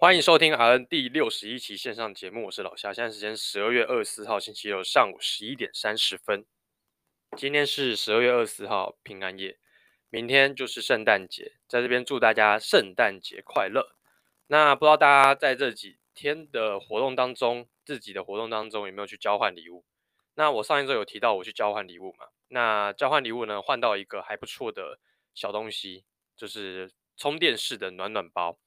欢迎收听 RN 第六十一期线上节目，我是老夏。现在时间十二月二十四号星期六上午十一点三十分。今天是十二月二十四号平安夜，明天就是圣诞节，在这边祝大家圣诞节快乐。那不知道大家在这几天的活动当中，自己的活动当中有没有去交换礼物？那我上一周有提到我去交换礼物嘛？那交换礼物呢，换到一个还不错的小东西，就是充电式的暖暖包。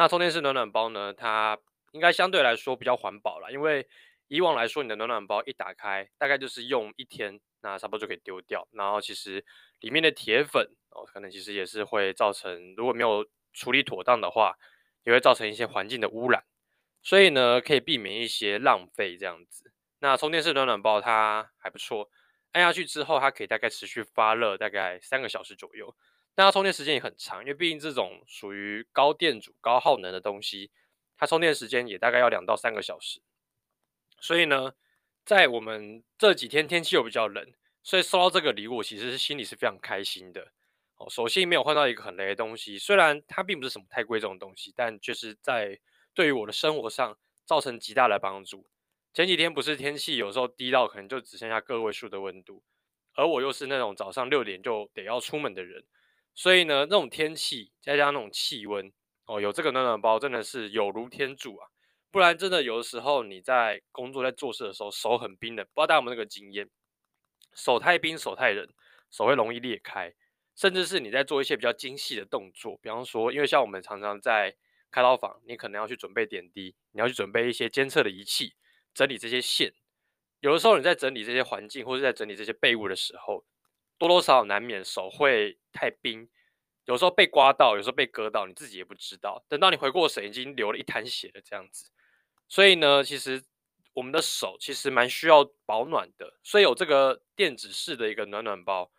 那充电式暖暖包呢，它应该相对来说比较环保啦，因为以往来说，你的暖暖包一打开，大概就是用一天，那差不多就可以丢掉。然后其实里面的铁粉哦，可能其实也是会造成，如果没有处理妥当的话，也会造成一些环境的污染。所以呢，可以避免一些浪费这样子。那充电式暖暖包它还不错，按下去之后，它可以大概持续发热大概三个小时左右。但它充电时间也很长，因为毕竟这种属于高电阻、高耗能的东西，它充电时间也大概要两到三个小时。所以呢，在我们这几天天气又比较冷，所以收到这个礼物，其实是心里是非常开心的。哦，首先没有换到一个很雷的东西，虽然它并不是什么太贵重的东西，但确实在对于我的生活上造成极大的帮助。前几天不是天气有时候低到可能就只剩下个位数的温度，而我又是那种早上六点就得要出门的人。所以呢，那种天气再加上那种气温哦，有这个暖暖包真的是有如天助啊！不然真的有的时候你在工作在做事的时候手很冰冷，不知道大家有没有那个经验？手太冰手太冷，手会容易裂开，甚至是你在做一些比较精细的动作，比方说，因为像我们常常在开刀房，你可能要去准备点滴，你要去准备一些监测的仪器，整理这些线。有的时候你在整理这些环境或者在整理这些备物的时候，多多少少难免手会太冰，有时候被刮到，有时候被割到，你自己也不知道。等到你回过神，已经流了一滩血了这样子。所以呢，其实我们的手其实蛮需要保暖的，所以有这个电子式的一个暖暖包，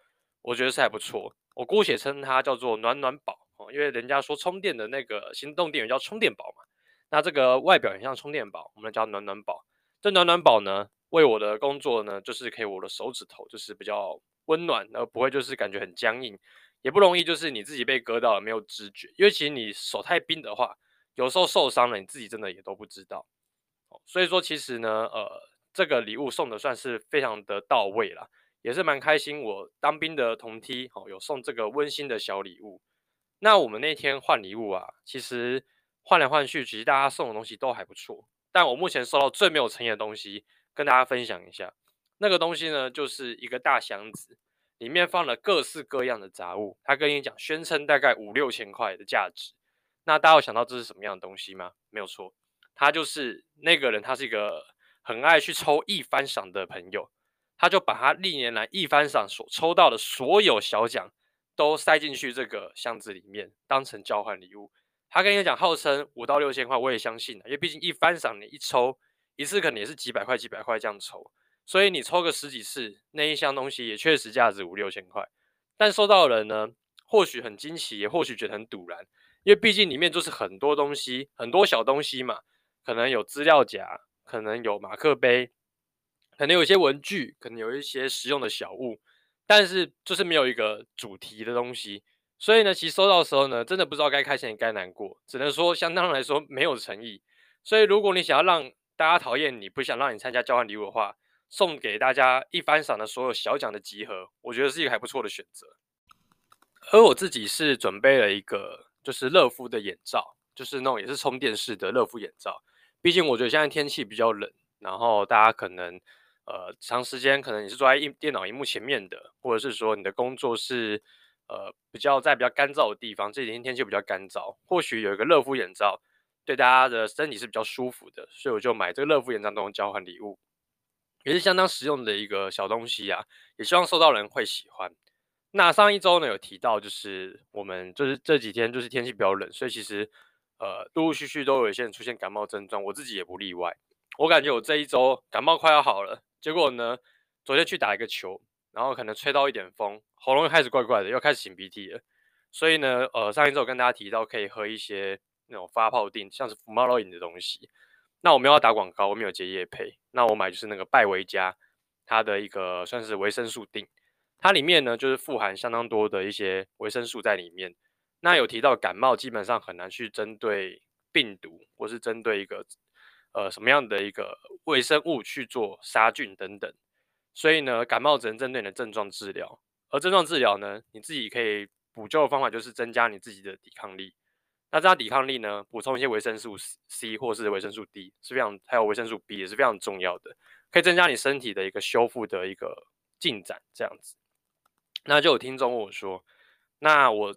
我觉得是还不错。我姑且称它叫做暖暖宝哦，因为人家说充电的那个行动电源叫充电宝嘛。那这个外表很像充电宝，我们叫暖暖宝。这暖暖宝呢，为我的工作呢，就是可以我的手指头就是比较。温暖，而不会就是感觉很僵硬，也不容易就是你自己被割到了没有知觉，因为其实你手太冰的话，有时候受伤了你自己真的也都不知道。所以说其实呢，呃，这个礼物送的算是非常的到位了，也是蛮开心。我当兵的同梯哦，有送这个温馨的小礼物。那我们那天换礼物啊，其实换来换去，其实大家送的东西都还不错。但我目前收到最没有诚意的东西，跟大家分享一下。那个东西呢，就是一个大箱子，里面放了各式各样的杂物。他跟你讲，宣称大概五六千块的价值。那大家有想到这是什么样的东西吗？没有错，他就是那个人，他是一个很爱去抽一番赏的朋友。他就把他历年来一番赏所抽到的所有小奖都塞进去这个箱子里面，当成交换礼物。他跟你讲，号称五到六千块，我也相信，因为毕竟一番赏你一抽一次，可能也是几百块、几百块这样抽。所以你抽个十几次，那一箱东西也确实价值五六千块，但收到的人呢，或许很惊奇，也或许觉得很堵然，因为毕竟里面就是很多东西，很多小东西嘛，可能有资料夹，可能有马克杯，可能有一些文具，可能有一些实用的小物，但是就是没有一个主题的东西，所以呢，其实收到的时候呢，真的不知道该开心也该难过，只能说相当来说没有诚意。所以如果你想要让大家讨厌你，不想让你参加交换礼物的话，送给大家一番赏的所有小奖的集合，我觉得是一个还不错的选择。而我自己是准备了一个，就是乐夫的眼罩，就是那种也是充电式的乐夫眼罩。毕竟我觉得现在天气比较冷，然后大家可能呃长时间可能你是坐在一电脑荧幕前面的，或者是说你的工作是呃比较在比较干燥的地方，这几天天气比较干燥，或许有一个乐夫眼罩对大家的身体是比较舒服的，所以我就买这个乐夫眼罩当交换礼物。也是相当实用的一个小东西啊，也希望收到人会喜欢。那上一周呢有提到，就是我们就是这几天就是天气比较冷，所以其实呃陆陆续续都有一些人出现感冒症状，我自己也不例外。我感觉我这一周感冒快要好了，结果呢昨天去打一个球，然后可能吹到一点风，喉咙又开始怪怪的，又开始擤鼻涕了。所以呢呃上一周跟大家提到可以喝一些那种发泡錠，像是福猫乐饮的东西。那我没有要打广告，我没有接业配。那我买就是那个拜维嘉，它的一个算是维生素錠，它里面呢就是富含相当多的一些维生素在里面。那有提到感冒基本上很难去针对病毒，或是针对一个呃什么样的一个微生物去做杀菌等等。所以呢，感冒只能针对你的症状治疗，而症状治疗呢，你自己可以补救的方法就是增加你自己的抵抗力。那这样抵抗力呢，补充一些维生素 C 或是维生素 D 是非常，还有维生素 B 也是非常重要的，可以增加你身体的一个修复的一个进展。这样子，那就有听众问我说，那我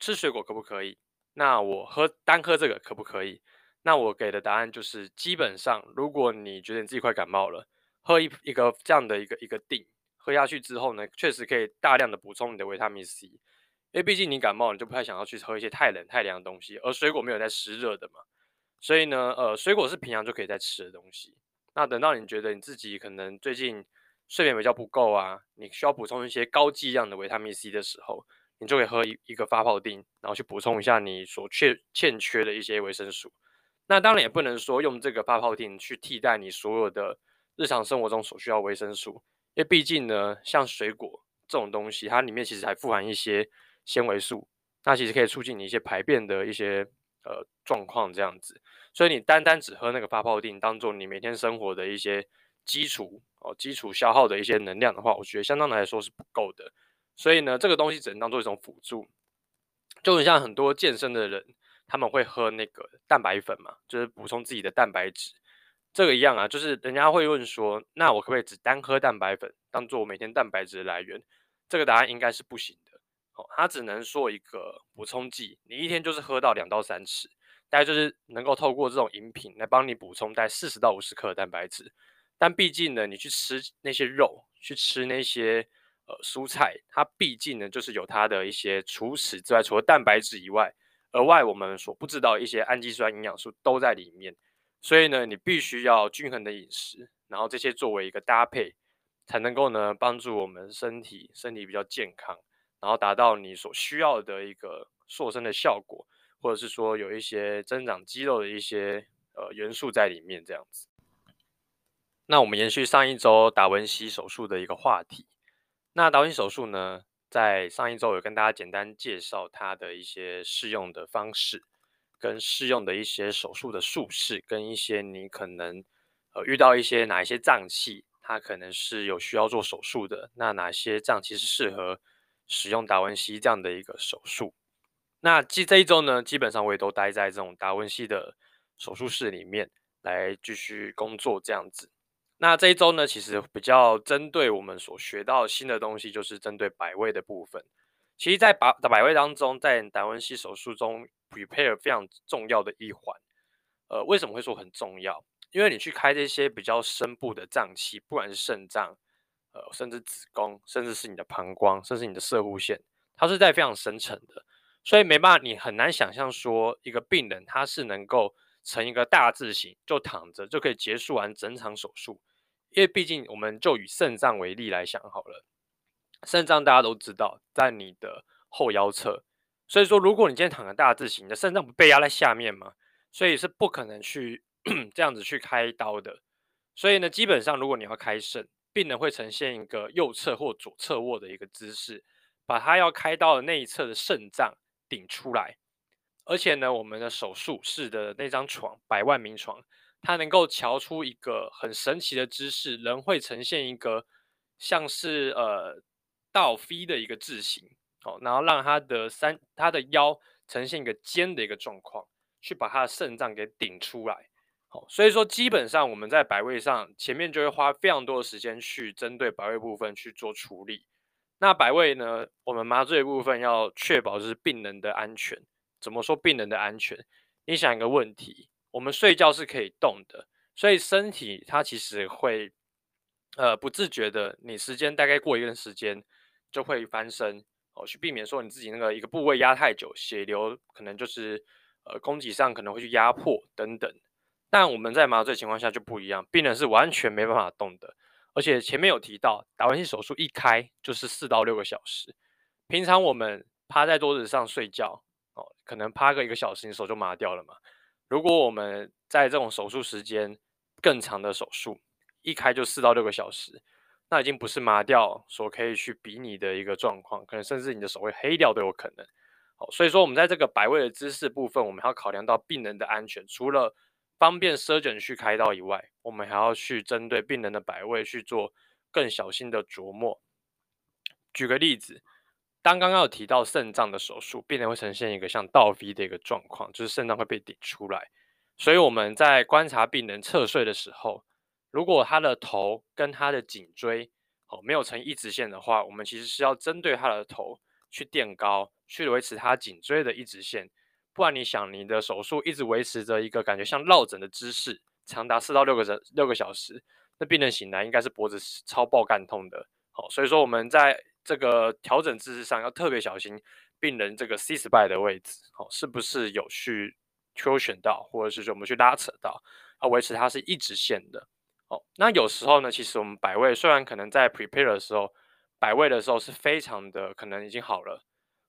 吃水果可不可以？那我喝单喝这个可不可以？那我给的答案就是，基本上如果你觉得你自己快感冒了，喝一一个这样的一个一个錠，喝下去之后呢，确实可以大量的补充你的维他命 C。因为毕竟你感冒，你就不太想要去喝一些太冷太凉的东西，而水果没有在湿热的嘛，所以呢，呃，水果是平常就可以在吃的东西。那等到你觉得你自己可能最近睡眠比较不够啊，你需要补充一些高剂量的维他命 C 的时候，你就可以喝一一个发泡錠，然后去补充一下你所缺欠缺的一些维生素。那当然也不能说用这个发泡錠去替代你所有的日常生活中所需要维生素，因为毕竟呢，像水果这种东西，它里面其实还富含一些。纤维素，那其实可以促进你一些排便的一些呃状况，这样子。所以你单单只喝那个发泡錠，当做你每天生活的一些基础哦，基础消耗的一些能量的话，我觉得相当来说是不够的。所以呢，这个东西只能当做一种辅助。就很像很多健身的人，他们会喝那个蛋白粉嘛，就是补充自己的蛋白质。这个一样啊，就是人家会问说，那我可不可以只单喝蛋白粉，当做我每天蛋白质的来源？这个答案应该是不行的。它只能做一个补充剂，你一天就是喝到两到三次，大概就是能够透过这种饮品来帮你补充大概四十到五十克的蛋白质。但毕竟呢，你去吃那些肉，去吃那些呃蔬菜，它毕竟呢就是有它的一些除此之外，除了蛋白质以外，额外我们所不知道一些氨基酸营养素都在里面。所以呢，你必须要均衡的饮食，然后这些作为一个搭配，才能够呢帮助我们身体身体比较健康。然后达到你所需要的一个塑身的效果，或者是说有一些增长肌肉的一些呃元素在里面，这样子。那我们延续上一周达文西手术的一个话题。那达文西手术呢，在上一周有跟大家简单介绍它的一些适用的方式，跟适用的一些手术的术式，跟一些你可能呃遇到一些哪一些脏器，它可能是有需要做手术的，那哪些脏器是适合使用达文西这样的一个手术，那这这一周呢，基本上我也都待在这种达文西的手术室里面来继续工作这样子。那这一周呢，其实比较针对我们所学到新的东西，就是针对百位的部分。其实，在摆摆位当中，在达文西手术中，prepare 非常重要的一环。呃，为什么会说很重要？因为你去开这些比较深部的脏器，不管是肾脏。呃，甚至子宫，甚至是你的膀胱，甚至是你的射护腺，它是在非常深层的，所以没办法，你很难想象说一个病人他是能够成一个大字形，就躺着就可以结束完整场手术。因为毕竟我们就以肾脏为例来想好了，肾脏大家都知道在你的后腰侧，所以说如果你今天躺个大字形，你的肾脏不被压在下面吗？所以是不可能去 这样子去开刀的。所以呢，基本上如果你要开肾，病人会呈现一个右侧或左侧卧的一个姿势，把他要开刀的那一侧的肾脏顶出来。而且呢，我们的手术室的那张床，百万名床，它能够瞧出一个很神奇的姿势，人会呈现一个像是呃倒 V 的一个字形，哦，然后让他的三他的腰呈现一个尖的一个状况，去把他的肾脏给顶出来。所以说基本上我们在摆位上前面就会花非常多的时间去针对摆位部分去做处理。那摆位呢，我们麻醉的部分要确保就是病人的安全。怎么说病人的安全？你想一个问题，我们睡觉是可以动的，所以身体它其实会呃不自觉的，你时间大概过一段时间就会翻身哦，去避免说你自己那个一个部位压太久，血流可能就是呃供给上可能会去压迫等等。但我们在麻醉情况下就不一样，病人是完全没办法动的，而且前面有提到，达文西手术一开就是四到六个小时。平常我们趴在桌子上睡觉，哦，可能趴个一个小时，你手就麻掉了嘛。如果我们在这种手术时间更长的手术，一开就四到六个小时，那已经不是麻掉所可以去比拟的一个状况，可能甚至你的手会黑掉都有可能。好，所以说我们在这个摆位的姿势部分，我们要考量到病人的安全，除了方便 surgeon 去开刀以外，我们还要去针对病人的摆位去做更小心的琢磨。举个例子，当刚刚有提到肾脏的手术，病人会呈现一个像倒 V 的一个状况，就是肾脏会被顶出来。所以我们在观察病人侧睡的时候，如果他的头跟他的颈椎哦没有成一直线的话，我们其实是要针对他的头去垫高，去维持他颈椎的一直线。不然你想，你的手术一直维持着一个感觉像落枕的姿势，长达四到六个小六个小时，那病人醒来应该是脖子超爆干痛的。好，所以说我们在这个调整姿势上要特别小心，病人这个 C spine 的位置，哦，是不是有去挑选到，或者是说我们去拉扯到，要维持它是一直线的。哦，那有时候呢，其实我们摆位虽然可能在 prepare 的时候，摆位的时候是非常的可能已经好了，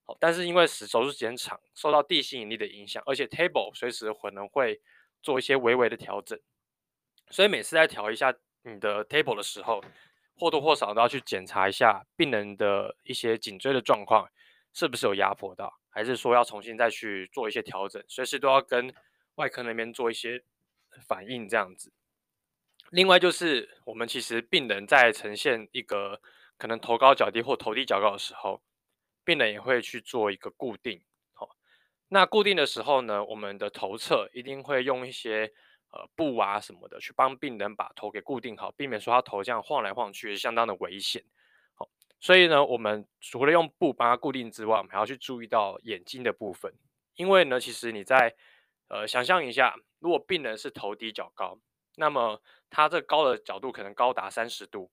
哦，但是因为手术时间长，受到地心引力的影响，而且 table 随时可能会做一些微微的调整，所以每次在调一下你的 table 的时候。或多或少都要去检查一下病人的一些颈椎的状况，是不是有压迫到，还是说要重新再去做一些调整，随时都要跟外科那边做一些反应这样子。另外就是我们其实病人在呈现一个可能头高脚低或头低脚高的时候，病人也会去做一个固定。好，那固定的时候呢，我们的头侧一定会用一些。呃，布啊什么的，去帮病人把头给固定好，避免说他头这样晃来晃去，相当的危险。好，所以呢，我们除了用布帮他固定之外，我们还要去注意到眼睛的部分，因为呢，其实你在呃想象一下，如果病人是头低脚高，那么他这高的角度可能高达三十度，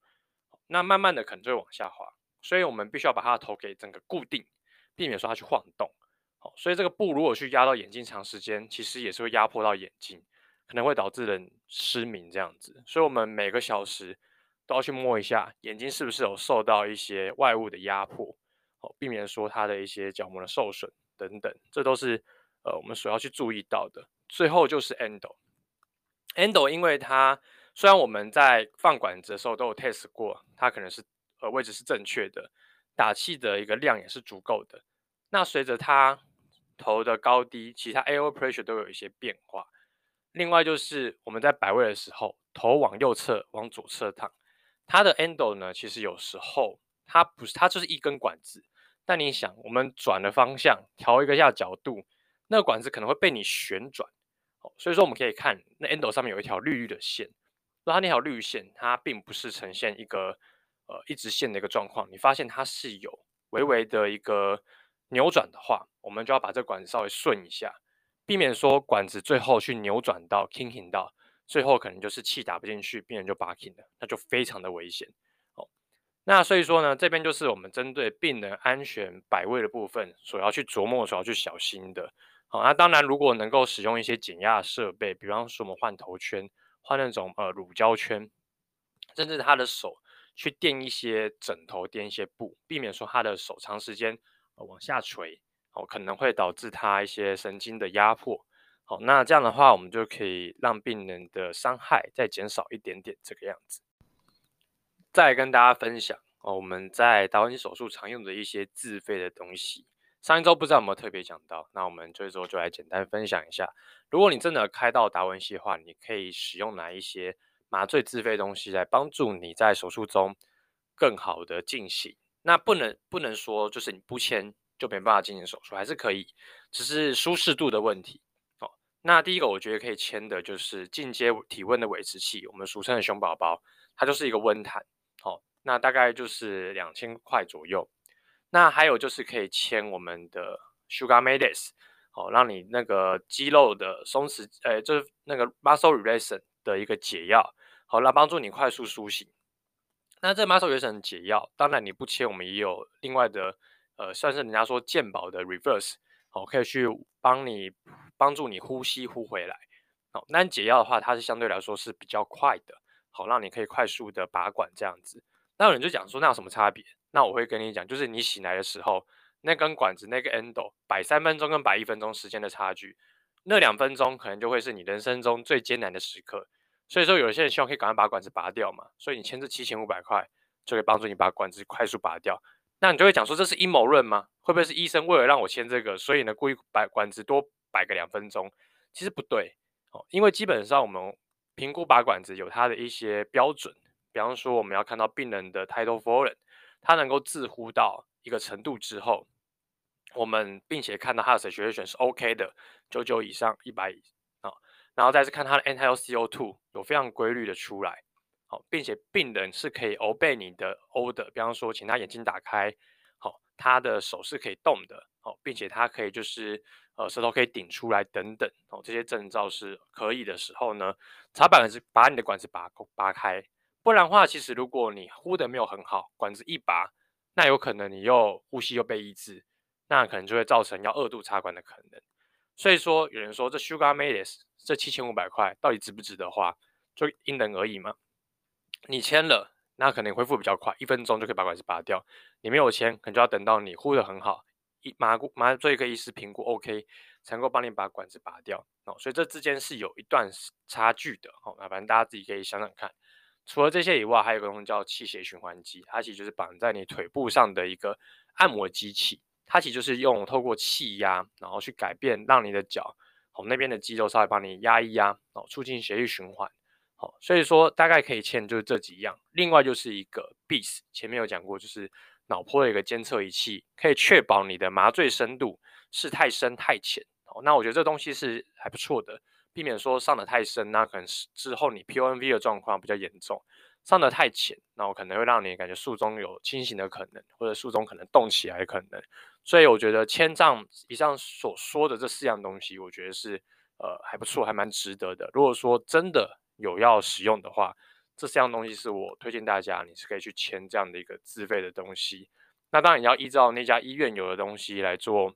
那慢慢的可能就会往下滑，所以我们必须要把它的头给整个固定，避免说它去晃动。好，所以这个布如果去压到眼睛长时间，其实也是会压迫到眼睛。可能会导致人失明这样子，所以我们每个小时都要去摸一下眼睛是不是有受到一些外物的压迫，好，避免说它的一些角膜的受损等等，这都是呃我们所要去注意到的。最后就是 endo，endo 因为它虽然我们在放管子的时候都有 test 过，它可能是呃位置是正确的，打气的一个量也是足够的，那随着它头的高低，其他 air pressure 都有一些变化。另外就是我们在摆位的时候，头往右侧、往左侧躺，它的 endo 呢，其实有时候它不是，它就是一根管子。但你想，我们转的方向，调一个下角度，那个管子可能会被你旋转。所以说我们可以看那 endo 上面有一条绿绿的线，那它那条绿线，它并不是呈现一个呃一直线的一个状况。你发现它是有微微的一个扭转的话，我们就要把这管子稍微顺一下。避免说管子最后去扭转到 kinking 到，最后可能就是气打不进去，病人就 barking 了，那就非常的危险。哦，那所以说呢，这边就是我们针对病人安全摆位的部分所要去琢磨、所要去小心的。好，那当然如果能够使用一些减压设备，比方说我们换头圈、换那种呃乳胶圈，甚至他的手去垫一些枕头、垫一些布，避免说他的手长时间、往下垂。哦，可能会导致他一些神经的压迫。好，那这样的话，我们就可以让病人的伤害再减少一点点，这个样子。再跟大家分享哦，我们在达文西手术常用的一些自费的东西。上一周不知道有没有特别讲到，那我们这周就来简单分享一下。如果你真的开到达文西的话，你可以使用哪一些麻醉自费东西来帮助你在手术中更好的进行？那不能不能说就是你不签。就没办法进行手术，还是可以，只是舒适度的问题。哦，那第一个我觉得可以签的就是进阶体温的维持器，我们俗称的熊宝宝，它就是一个温毯。哦，那大概就是两千块左右。那还有就是可以签我们的 Sugar Medis，哦，让你那个肌肉的松弛，呃，就是那个 Muscle Relaxant 的一个解药，好，来帮助你快速苏醒。那这 Muscle Relaxant 解药，当然你不切，我们也有另外的。呃，算是人家说健保的 reverse，好，可以去帮你帮助你呼吸呼回来。好，那解药的话，它是相对来说是比较快的，好，让你可以快速的拔管这样子。那有人就讲说，那有什么差别？那我会跟你讲，就是你醒来的时候，那根管子那个 endo 摆三分钟跟摆一分钟时间的差距，那两分钟可能就会是你人生中最艰难的时刻。所以说，有些人希望可以赶快把管子拔掉嘛，所以你签这七千五百块就可以帮助你把管子快速拔掉。那你就会讲说，这是阴谋论吗？会不会是医生为了让我签这个，所以呢故意摆管子多摆个两分钟？其实不对哦，因为基本上我们评估拔管子有它的一些标准，比方说我们要看到病人的 tidal volume，他能够自呼到一个程度之后，我们并且看到他的 saturation 是 OK 的，九九以上一百啊，然后再是看他的 end tidal CO2 有非常规律的出来，好，并且病人是可以 obey 你的 order，比方说请他眼睛打开，好，他的手是可以动的，好，并且他可以就是。呃，舌头可以顶出来等等哦，这些征兆是可以的时候呢，插板是把你的管子拔拔开，不然的话，其实如果你呼的没有很好，管子一拔，那有可能你又呼吸又被抑制，那可能就会造成要二度插管的可能。所以说，有人说这 Sugar Medis 这七千五百块到底值不值得花，就因人而异嘛。你签了，那可能恢复比较快，一分钟就可以把管子拔掉；你没有签，可能就要等到你呼的很好。一麻麻醉科医师评估 OK，才能够帮你把管子拔掉哦，所以这之间是有一段差距的哦。那反正大家自己可以想想看。除了这些以外，还有一个东西叫气血循环机，它其实就是绑在你腿部上的一个按摩机器，它其实就是用透过气压，然后去改变，让你的脚哦那边的肌肉稍微帮你压一压哦，促进血液循环。好，所以说大概可以签就是这几样。另外就是一个 BIS，前面有讲过就是。脑波的一个监测仪器，可以确保你的麻醉深度是太深太浅。哦，那我觉得这东西是还不错的，避免说上得太深，那可能是之后你 PONV 的状况比较严重；上得太浅，那我可能会让你感觉术中有清醒的可能，或者术中可能动起来的可能。所以我觉得签账以上所说的这四样东西，我觉得是呃还不错，还蛮值得的。如果说真的有要使用的话，这四样东西是我推荐大家，你是可以去签这样的一个自费的东西。那当然你要依照那家医院有的东西来做，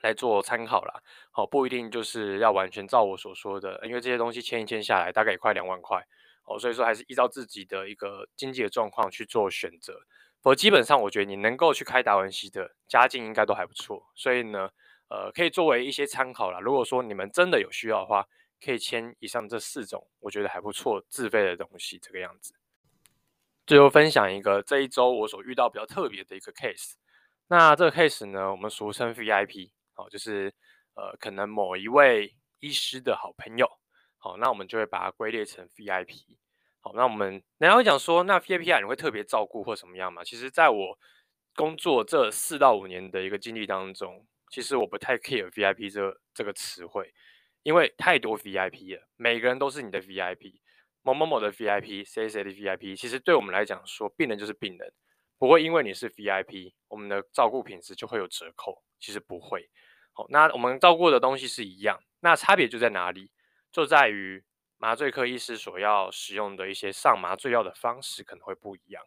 来做参考啦。好，不一定就是要完全照我所说的，因为这些东西签一签下来大概也快两万块。哦，所以说还是依照自己的一个经济的状况去做选择。我基本上我觉得你能够去开达文西的家境应该都还不错，所以呢，呃，可以作为一些参考啦。如果说你们真的有需要的话，可以签以上这四种，我觉得还不错，自费的东西这个样子。最后分享一个这一周我所遇到比较特别的一个 case。那这个 case 呢，我们俗称 VIP，好，就是呃可能某一位医师的好朋友，好，那我们就会把它归列成 VIP。好，那我们然后会讲说，那 VIP 啊，你会特别照顾或什么样吗？其实在我工作这四到五年的一个经历当中，其实我不太 care VIP 这这个词汇。因为太多 VIP 了，每个人都是你的 VIP，某某某的 VIP，谁谁的 VIP，其实对我们来讲说，病人就是病人，不会因为你是 VIP，我们的照顾品质就会有折扣，其实不会。好，那我们照顾的东西是一样，那差别就在哪里？就在于麻醉科医师所要使用的一些上麻醉药的方式可能会不一样。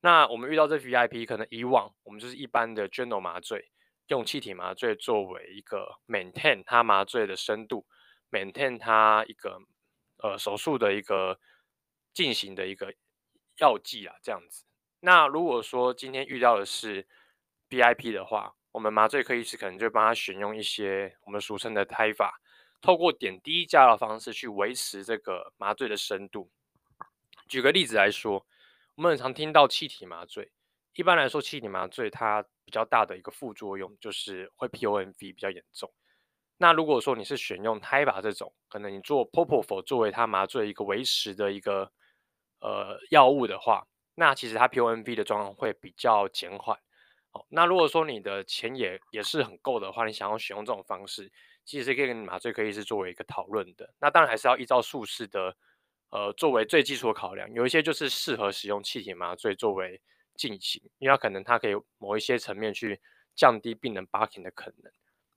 那我们遇到这 VIP，可能以往我们就是一般的 general 麻醉。用气体麻醉作为一个 maintain 它麻醉的深度，maintain 它一个呃手术的一个进行的一个药剂啊，这样子。那如果说今天遇到的是 VIP 的话，我们麻醉科医师可能就帮他选用一些我们俗称的 TIVA，透过点滴加的方式去维持这个麻醉的深度。举个例子来说，我们很常听到气体麻醉，一般来说气体麻醉它。比较大的一个副作用就是会 PONV 比较严重。那如果说你是选用胎拔这种，可能你做 Propofol 作为它麻醉一个维持的一个呃药物的话，那其实它 PONV 的状况会比较减缓。好，那如果说你的钱也也是很够的话，你想要选用这种方式，其实可以跟麻醉科医师作为一个讨论的。那当然还是要依照术式的呃作为最基础的考量，有一些就是适合使用气体麻醉作为。进行，因为它可能它可以某一些层面去降低病人 barking 的可能。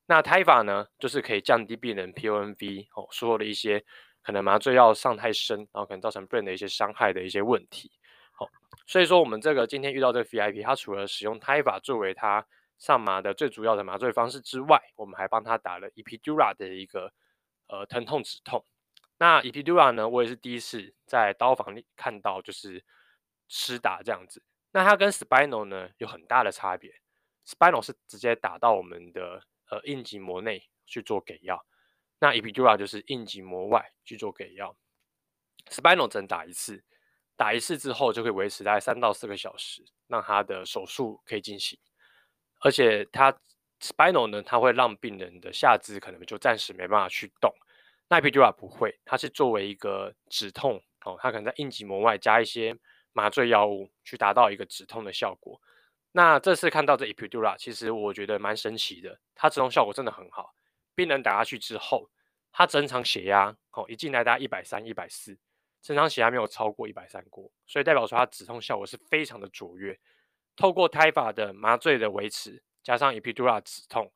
那胎法呢，就是可以降低病人 PONV 哦，所有的一些可能麻醉药上太深，然后可能造成病人的一些伤害的一些问题。好、所以说我们这个今天遇到这个 VIP，它除了使用胎法作为它上麻的最主要的麻醉方式之外，我们还帮他打了 Epidura 的一个呃疼痛止痛。那 Epidura 呢，我也是第一次在刀房里看到，就是施打这样子。那它跟 spinal 呢有很大的差别，spinal 是直接打到我们的呃硬脊膜内去做给药，那 Epidura 就是硬脊膜外去做给药，spinal 只能打一次，打一次之后就可以维持大概三到四个小时，让他的手术可以进行。而且它 spinal 呢，它会让病人的下肢可能就暂时没办法去动。那 Epidura 不会，它是作为一个止痛哦，它可能在硬脊膜外加一些麻醉药物，去达到一个止痛的效果。那这次看到这 Epidura，其实我觉得蛮神奇的，它止痛效果真的很好。病人打下去之后，他正常血压哦，一进来大概一百三、一百四，正常血压没有超过一百三过，所以代表说它止痛效果是非常的卓越。透过胎法的麻醉的维持，加上 Epidura 止痛，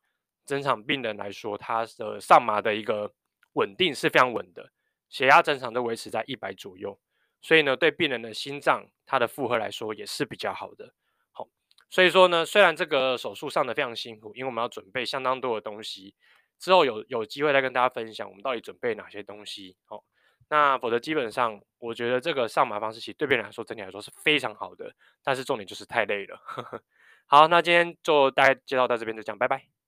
整场病人来说，他的上麻的一个稳定是非常稳的，血压正常都维持在一百左右，所以呢，对病人的心脏它的负荷来说也是比较好的。好，所以说呢，虽然这个手术上的非常辛苦，因为我们要准备相当多的东西。之后有有机会再跟大家分享我们到底准备哪些东西哦。那否则基本上，我觉得这个上马方式其实对别人来说整体来说是非常好的，但是重点就是太累了。呵呵。好，那今天就大概介绍到这边就这样，拜拜。